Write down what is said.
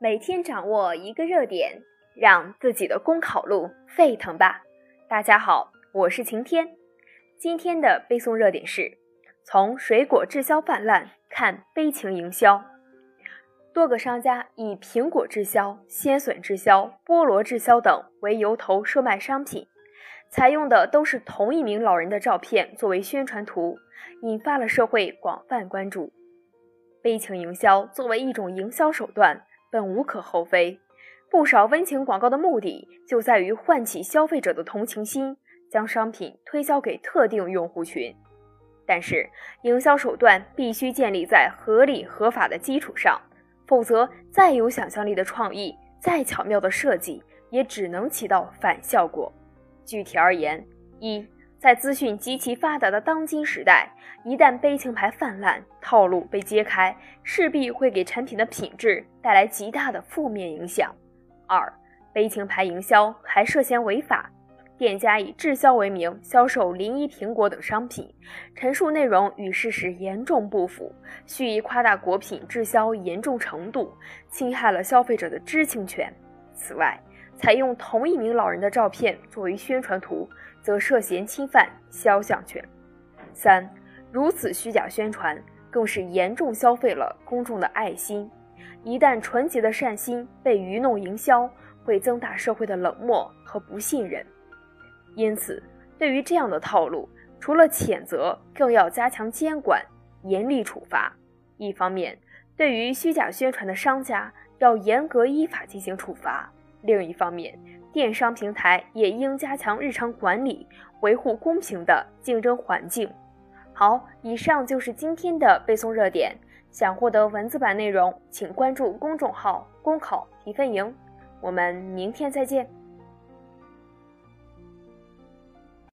每天掌握一个热点，让自己的公考路沸腾吧！大家好，我是晴天。今天的背诵热点是：从水果滞销泛滥看悲情营销。多个商家以苹果滞销、鲜笋滞销、菠萝滞销等为由头售卖商品，采用的都是同一名老人的照片作为宣传图，引发了社会广泛关注。悲情营销作为一种营销手段，本无可厚非。不少温情广告的目的就在于唤起消费者的同情心，将商品推销给特定用户群。但是，营销手段必须建立在合理合法的基础上，否则再有想象力的创意，再巧妙的设计，也只能起到反效果。具体而言，一。在资讯极其发达的当今时代，一旦悲情牌泛滥，套路被揭开，势必会给产品的品质带来极大的负面影响。二、悲情牌营销还涉嫌违法，店家以滞销为名销售临沂苹果等商品，陈述内容与事实严重不符，蓄意夸大果品滞销严重程度，侵害了消费者的知情权。此外，采用同一名老人的照片作为宣传图，则涉嫌侵犯肖像权。三，如此虚假宣传，更是严重消费了公众的爱心。一旦纯洁的善心被愚弄营销，会增大社会的冷漠和不信任。因此，对于这样的套路，除了谴责，更要加强监管，严厉处罚。一方面，对于虚假宣传的商家，要严格依法进行处罚。另一方面，电商平台也应加强日常管理，维护公平的竞争环境。好，以上就是今天的背诵热点。想获得文字版内容，请关注公众号“公考提分营”。我们明天再见。